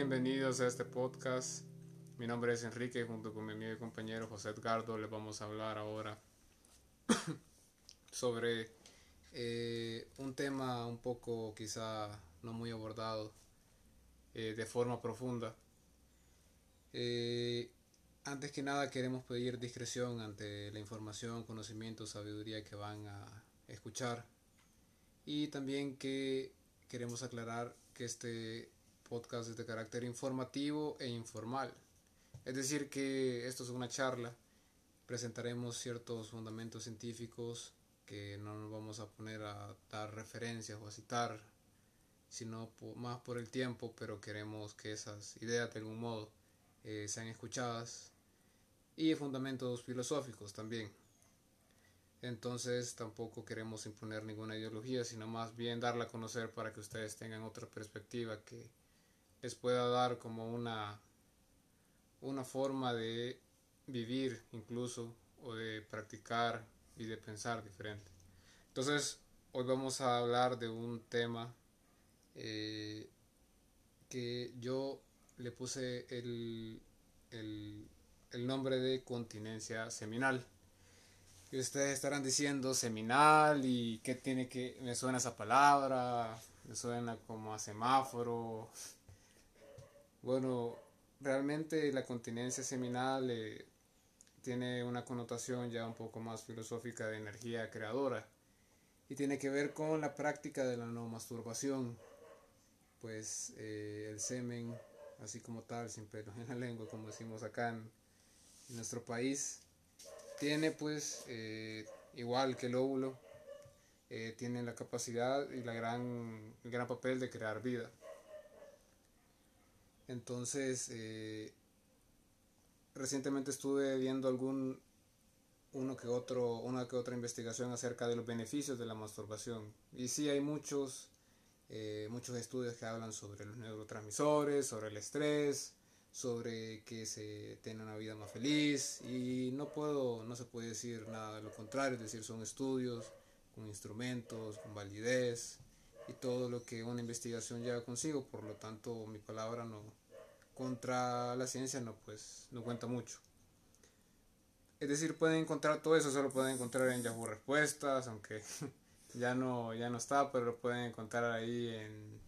bienvenidos a este podcast. Mi nombre es Enrique, junto con mi amigo y compañero José Edgardo les vamos a hablar ahora sobre eh, un tema un poco quizá no muy abordado eh, de forma profunda. Eh, antes que nada queremos pedir discreción ante la información, conocimiento, sabiduría que van a escuchar y también que queremos aclarar que este podcast de carácter informativo e informal. Es decir, que esto es una charla, presentaremos ciertos fundamentos científicos que no nos vamos a poner a dar referencias o a citar, sino más por el tiempo, pero queremos que esas ideas de algún modo eh, sean escuchadas y fundamentos filosóficos también. Entonces tampoco queremos imponer ninguna ideología, sino más bien darla a conocer para que ustedes tengan otra perspectiva que les pueda dar como una, una forma de vivir incluso o de practicar y de pensar diferente. Entonces, hoy vamos a hablar de un tema eh, que yo le puse el, el, el nombre de continencia seminal. Y ustedes estarán diciendo seminal y qué tiene que... Me suena esa palabra, me suena como a semáforo, bueno, realmente la continencia seminal eh, tiene una connotación ya un poco más filosófica de energía creadora y tiene que ver con la práctica de la no masturbación. Pues eh, el semen, así como tal, sin pelos en la lengua, como decimos acá en, nuestro país, tiene pues, eh, igual que el óvulo, tiene la capacidad y la gran, el gran papel de crear vida. Entonces, eh, recientemente estuve viendo algún uno que otro, una que otra investigación acerca de los beneficios de la masturbación. Y sí hay muchos, eh, muchos estudios que hablan sobre los neurotransmisores, sobre el estrés, sobre que se tiene una vida más feliz. Y no puedo, no se puede decir nada de lo contrario, es decir, son estudios con instrumentos, con validez y todo lo que una investigación lleva consigo. Por lo tanto, mi palabra no, contra la ciencia no pues no cuenta mucho. Es decir, pueden encontrar todo eso, solo pueden encontrar en Yahoo Respuestas, aunque ya no, ya no está, pero lo pueden encontrar ahí en,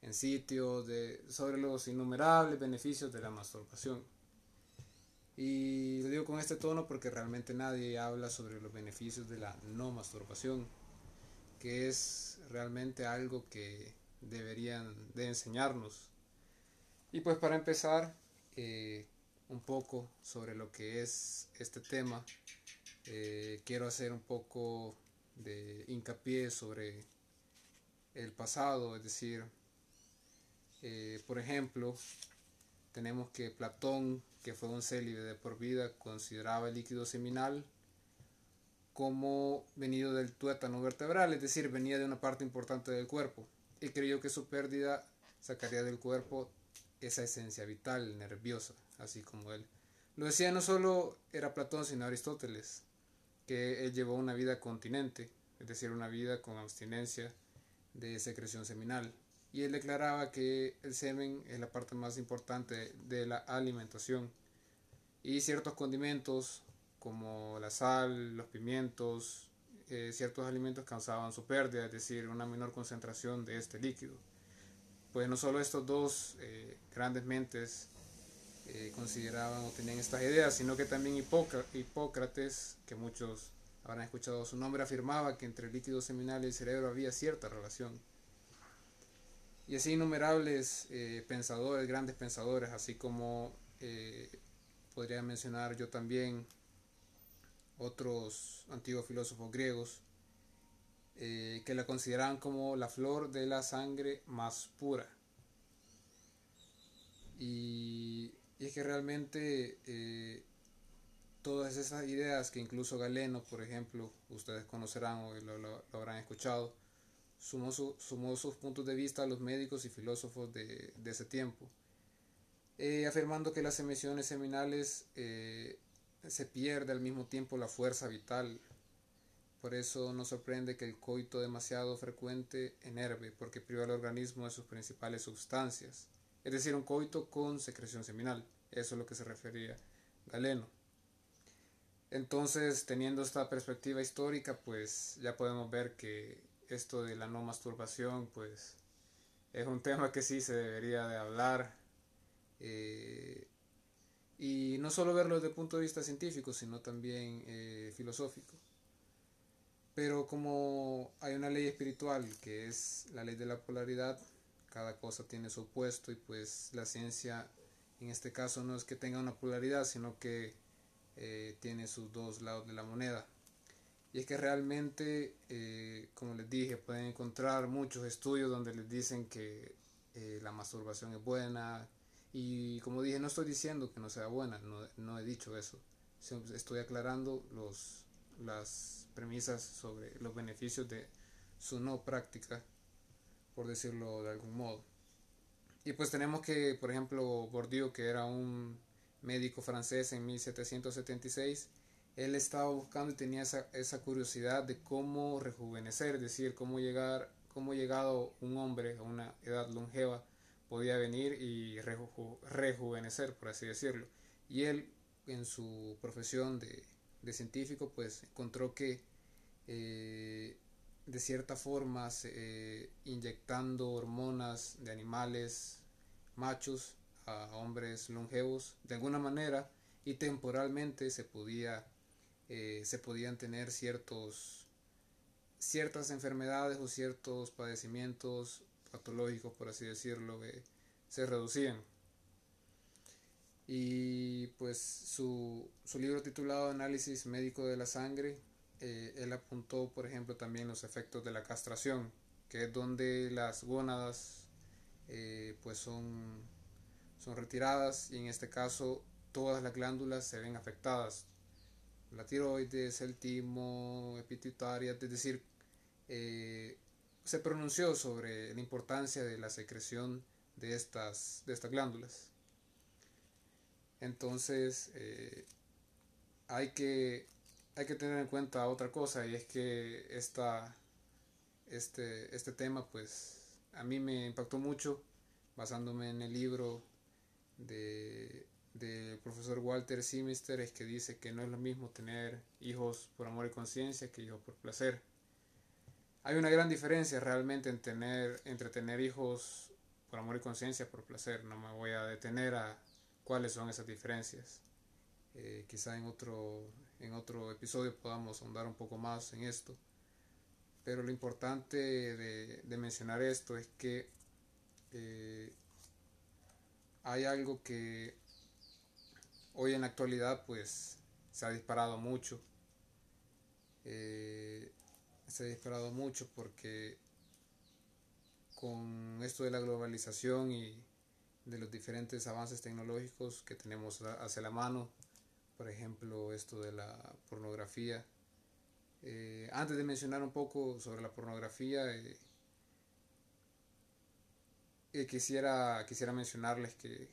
en sitios de, sobre los innumerables beneficios de la masturbación. Y lo digo con este tono porque realmente nadie habla sobre los beneficios de la no masturbación, que es realmente algo que deberían de enseñarnos y pues para empezar, eh, un poco sobre lo que es este tema, eh, quiero hacer un poco de hincapié sobre el pasado, es decir, eh, por ejemplo, tenemos que Platón, que fue un célibe de por vida, consideraba el líquido seminal como venido del tuétano vertebral, es decir, venía de una parte importante del cuerpo, y creyó que su pérdida sacaría del cuerpo esa esencia vital, nerviosa, así como él. Lo decía no solo era Platón, sino Aristóteles, que él llevó una vida continente, es decir, una vida con abstinencia de secreción seminal. Y él declaraba que el semen es la parte más importante de la alimentación. Y ciertos condimentos como la sal, los pimientos, eh, ciertos alimentos causaban su pérdida, es decir, una menor concentración de este líquido pues no solo estos dos eh, grandes mentes eh, consideraban o tenían estas ideas, sino que también Hipócrates, que muchos habrán escuchado su nombre, afirmaba que entre el líquido seminal y el cerebro había cierta relación. Y así innumerables eh, pensadores, grandes pensadores, así como podría mencionar yo también otros antiguos filósofos griegos, eh, que la consideraban como la flor de la sangre más pura. Y, es que realmente eh, todas esas ideas que incluso Galeno, por ejemplo, ustedes conocerán o lo, habrán escuchado, sumó, sumó, sus puntos de vista a los médicos y filósofos de, ese tiempo, eh, afirmando que las emisiones seminales se pierde al mismo tiempo la fuerza vital por eso no sorprende que el coito demasiado frecuente enerve, porque priva al organismo de sus principales sustancias, es decir, un coito con secreción seminal. Eso es lo que se refería Galeno. Entonces, teniendo esta perspectiva histórica, pues ya podemos ver que esto de la no masturbación, pues es un tema que sí se debería de hablar. Eh, y no solo verlo desde el punto de vista científico, sino también eh, filosófico. Pero como hay una ley espiritual que es la ley de la polaridad, cada cosa tiene su opuesto y pues la ciencia en este caso no es que tenga una polaridad, sino que eh, tiene sus dos lados de la moneda. Y es que realmente, eh, como les dije, pueden encontrar muchos estudios donde les dicen que eh, la masturbación es buena. Y como dije, no estoy diciendo que no sea buena, no, no he dicho eso. Estoy aclarando los, las premisas sobre los beneficios de su no práctica, por decirlo de algún modo. Y pues tenemos que, por ejemplo, Bourdieu, que era un médico francés en 1776, él estaba buscando y tenía esa, esa curiosidad de cómo rejuvenecer, es decir, cómo llegar, cómo llegado un hombre a una edad longeva podía venir y rejuvenecer, por así decirlo. Y él, en su profesión de, de científico, pues encontró que eh, de cierta forma eh, inyectando hormonas de animales machos a hombres longevos de alguna manera y temporalmente se podía eh, se podían tener ciertos ciertas enfermedades o ciertos padecimientos patológicos por así decirlo que se reducían y pues su, su libro titulado Análisis médico de la sangre eh, él apuntó, por ejemplo, también los efectos de la castración, que es donde las gónadas eh, pues son, son retiradas y en este caso todas las glándulas se ven afectadas. La tiroides, el timo, epitutaria, es decir, eh, se pronunció sobre la importancia de la secreción de estas, de estas glándulas. Entonces, hay que hay que tener en cuenta otra cosa y es que esta, este, este tema pues a mí me impactó mucho basándome en el libro de del profesor Walter Simister es que dice que no es lo mismo tener hijos por amor y conciencia que hijos por placer. Hay una gran diferencia realmente en tener, entre tener hijos por amor y conciencia por placer. No me voy a detener a cuáles son esas diferencias. Eh, quizá en otro, en otro episodio podamos ahondar un poco más en esto. Pero lo importante de, mencionar esto es que eh, hay algo que hoy en la actualidad pues se ha disparado mucho. Eh, se ha disparado mucho porque con esto de la globalización y de los diferentes avances tecnológicos que tenemos hacia la mano, por ejemplo, esto de la pornografía. Eh, antes de mencionar un poco sobre la pornografía, eh, eh, quisiera, quisiera mencionarles que,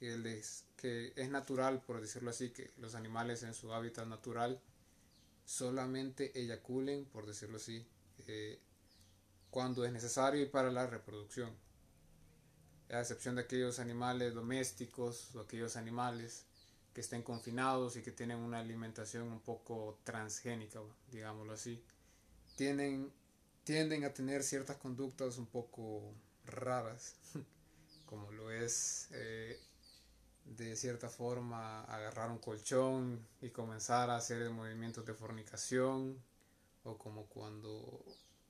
que, que es natural, por decirlo así, que los animales en su hábitat natural solamente eyaculen, por decirlo así, cuando es necesario y para la reproducción. A excepción de aquellos animales domésticos o aquellos animales que estén confinados y que tienen una alimentación un poco transgénica, digámoslo así, tienden, tienden a tener ciertas conductas un poco raras, como lo es eh, de cierta forma agarrar un colchón y comenzar a hacer movimientos de fornicación, o como cuando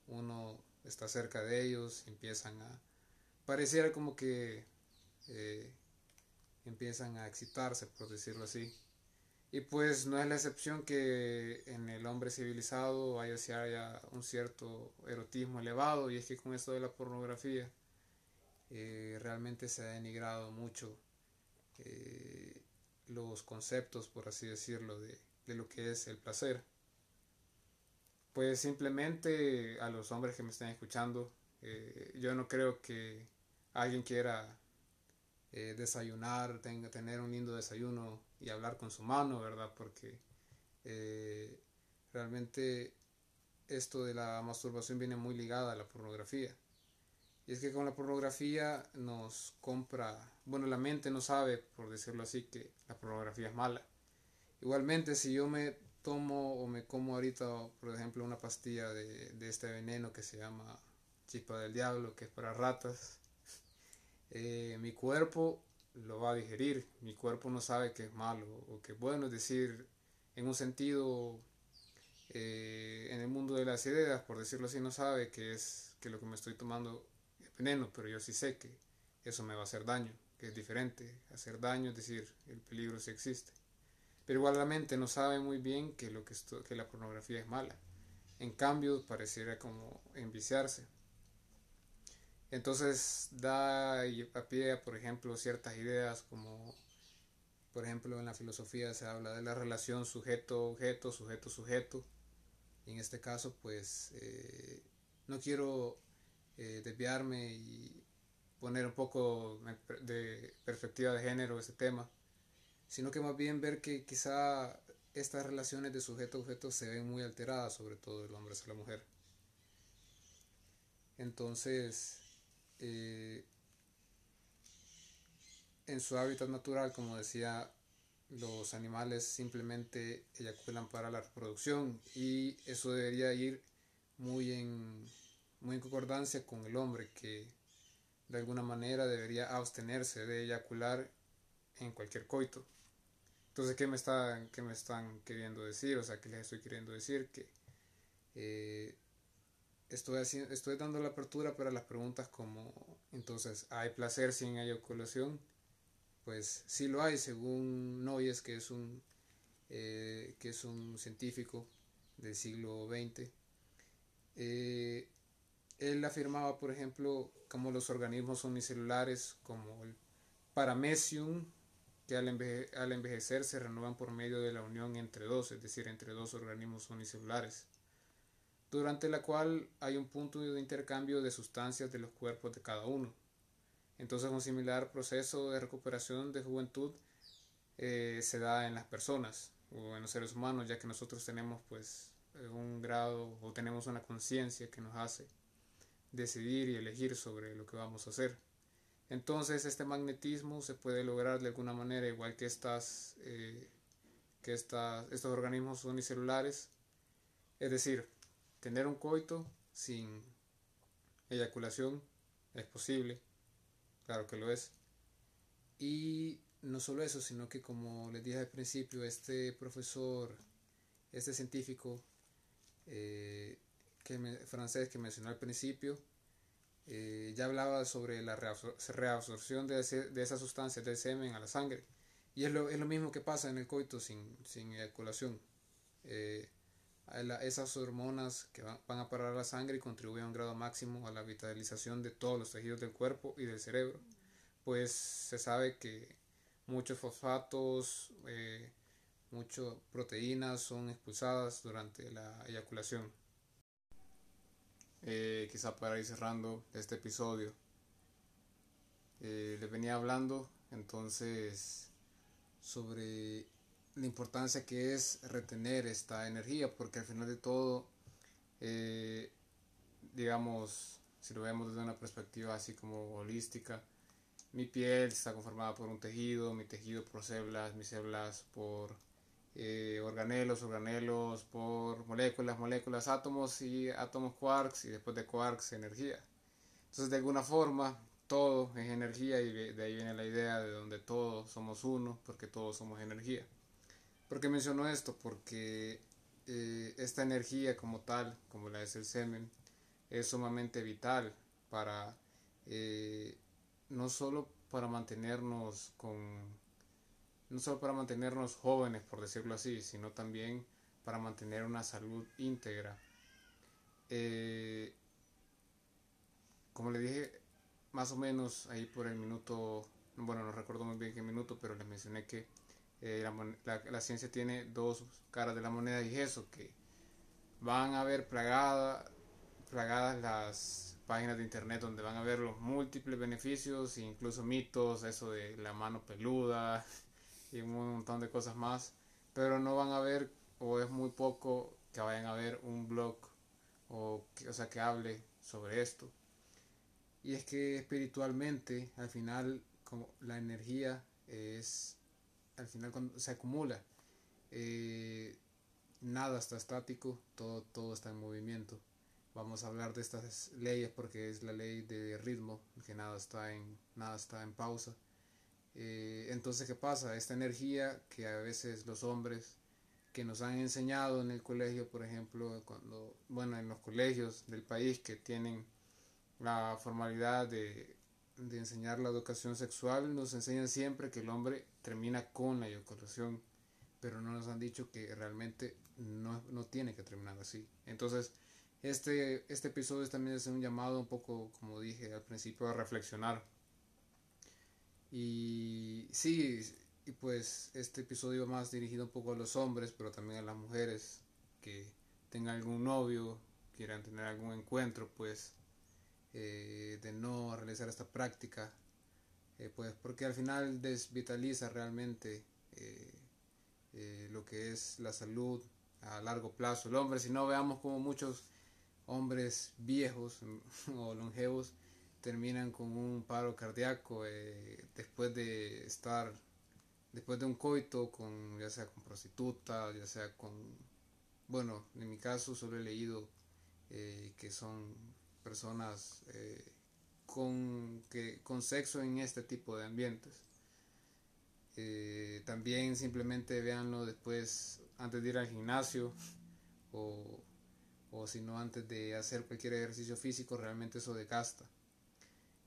uno está cerca de ellos empiezan a pareciera como que eh, empiezan a excitarse, por decirlo así. Y pues no es la excepción que en el hombre civilizado haya, un cierto erotismo elevado y es que con esto de la pornografía eh, realmente se ha denigrado mucho eh, los conceptos, por así decirlo, de, lo que es el placer. Pues simplemente a los hombres que me están escuchando, eh, yo no creo que alguien quiera eh, desayunar, tenga, tener un lindo desayuno y hablar con su mano, ¿verdad? Porque eh, realmente esto de la masturbación viene muy ligada a la pornografía. Y es que con la pornografía nos compra, bueno, la mente no sabe, por decirlo así, que la pornografía es mala. Igualmente, si yo me tomo o me como ahorita, por ejemplo, una pastilla de, de este veneno que se llama chispa del diablo, que es para ratas, eh, mi cuerpo lo va a digerir, mi cuerpo no sabe que es malo o que es bueno, es decir, en un sentido, eh, en el mundo de las ideas, por decirlo así, no sabe que es que lo que me estoy tomando veneno, pero yo sí sé que eso me va a hacer daño, que es diferente. Hacer daño, es decir, el peligro sí existe. Pero igual la mente no sabe muy bien que, lo que, esto, que la pornografía es mala. En cambio, pareciera como enviciarse. Entonces da a pie, por ejemplo, ciertas ideas como, por ejemplo, en la filosofía se habla de la relación sujeto-objeto, sujeto-sujeto. Y en este caso, pues, eh, no quiero eh, desviarme y poner un poco de perspectiva de género ese tema, sino que más bien ver que quizá estas relaciones de sujeto a objeto se ven muy alteradas, sobre todo el hombre hacia la mujer. Entonces, eh, en su hábitat natural, como decía, los animales simplemente eyaculan para la reproducción y eso debería ir muy en muy en concordancia con el hombre que de alguna manera debería abstenerse de eyacular en cualquier coito. Entonces, ¿qué me, están, qué me están queriendo decir? O sea, ¿qué les estoy queriendo decir? Que eh, estoy, haciendo, estoy dando la apertura para las preguntas como, entonces, ¿hay placer sin eyaculación? Pues sí lo hay, según Noyes, que es un, eh, que es un científico del siglo XX. Eh, él afirmaba, por ejemplo, como los organismos unicelulares, como el paramecium, que al, envejecer se renuevan por medio de la unión entre dos, es decir, entre dos organismos unicelulares, durante la cual hay un punto de intercambio de sustancias de los cuerpos de cada uno. Entonces un similar proceso de recuperación de juventud eh, se da en las personas o en los seres humanos, ya que nosotros tenemos pues un grado o tenemos una conciencia que nos hace decidir y elegir sobre lo que vamos a hacer. Entonces este magnetismo se puede lograr de alguna manera igual que estas, eh, que estas, estos organismos unicelulares. Es decir, tener un coito sin eyaculación es posible, claro que lo es. Y no solo eso, sino que como les dije al principio, este profesor, este científico, eh, que francés que mencionó al principio, eh, ya hablaba sobre la reabsorción de, de esas sustancias del semen a la sangre. Y es lo, es lo mismo que pasa en el coito sin, sin eyaculación. Eh, esas hormonas que van, a parar la sangre y contribuyen a un grado máximo a la vitalización de todos los tejidos del cuerpo y del cerebro. Pues se sabe que muchos fosfatos, eh, muchas proteínas son expulsadas durante la eyaculación eh, quizá para ir cerrando este episodio. Eh, les venía hablando entonces sobre la importancia que es retener esta energía, porque al final de todo, eh, digamos, si lo vemos desde una perspectiva así como holística, mi piel está conformada por un tejido, mi tejido por células, mis células por eh, organelos, organelos por moléculas, moléculas, átomos y átomos quarks y después de quarks energía. Entonces de alguna forma todo es energía y de ahí viene la idea de donde todos somos uno porque todos somos energía. ¿Por qué menciono esto? Porque eh, esta energía como tal, como la es el semen, es sumamente vital para eh, no solo para mantenernos con no solo para mantenernos jóvenes, por decirlo así, sino también para mantener una salud íntegra. Eh, como le dije, más o menos ahí por el minuto, bueno, no recuerdo muy bien qué minuto, pero les mencioné que eh, la, ciencia tiene dos caras de la moneda y eso, que van a ver plagada, plagadas las páginas de internet donde van a ver los múltiples beneficios, incluso mitos, eso de la mano peluda, y un montón de cosas más, pero no van a ver o es muy poco que vayan a ver un blog o, que, o sea, que hable sobre esto. Y es que espiritualmente, al final, como la energía es, al final cuando se acumula, eh, nada está estático, todo, todo está en movimiento. Vamos a hablar de estas leyes porque es la ley de ritmo, que nada está en, nada está en pausa. Eh, entonces, ¿qué pasa? Esta energía que a veces los hombres que nos han enseñado en el colegio, por ejemplo, cuando, bueno, en los colegios del país que tienen la formalidad de, de enseñar la educación sexual, nos enseñan siempre que el hombre termina con la eyaculación, pero no nos han dicho que realmente no, no tiene que terminar así. Entonces, este, este episodio también es un llamado un poco, como dije al principio, a reflexionar. Y sí, y pues este episodio más dirigido un poco a los hombres, pero también a las mujeres que tengan algún novio, quieran tener algún encuentro, pues eh, de no realizar esta práctica, eh, pues porque al final desvitaliza realmente eh, lo que es la salud a largo plazo. El hombre, si no veamos como muchos hombres viejos o longevos terminan con un paro cardíaco después de estar después de un coito con ya sea con prostituta ya sea con bueno en mi caso solo he leído que son personas eh, con, que, con sexo en este tipo de ambientes. Eh, también simplemente véanlo después, antes de ir al gimnasio o, o si no antes de hacer cualquier ejercicio físico, realmente eso desgasta.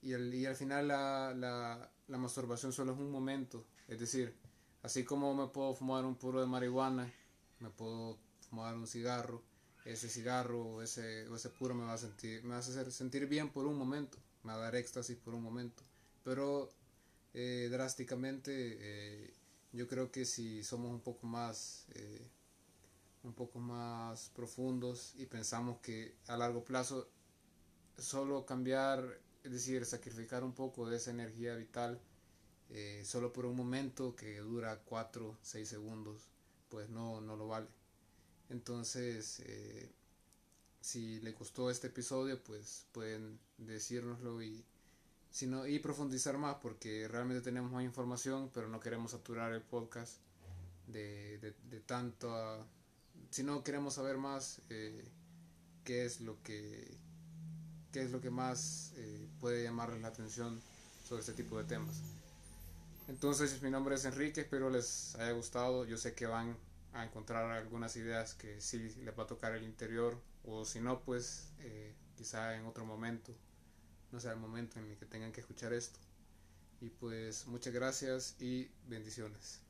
Y, el, y al final la, la, la masturbación solo es un momento, es decir, así como me puedo fumar un puro de marihuana, me puedo fumar un cigarro, ese cigarro ese, ese puro me va a sentir, me hacer sentir bien por un momento, me va a dar éxtasis por un momento, pero eh, drásticamente eh, yo creo que si somos un poco más eh, un poco más profundos y pensamos que a largo plazo solo cambiar, es decir, sacrificar un poco de esa energía vital solo por un momento que dura 4, 6 segundos, pues no, no lo vale. Entonces, eh, si le gustó este episodio, pues pueden decírnoslo y, si y profundizar más, porque realmente tenemos más información, pero no queremos saturar el podcast de, de, tanto. si no queremos saber más, eh, qué es lo que qué es lo que más eh, puede llamarles la atención sobre este tipo de temas. Entonces, mi nombre es Enrique, espero les haya gustado. Yo sé que van a encontrar algunas ideas que sí les va a tocar el interior o si no pues eh, quizá en otro momento no sea el momento en el que tengan que escuchar esto. Y pues muchas gracias y bendiciones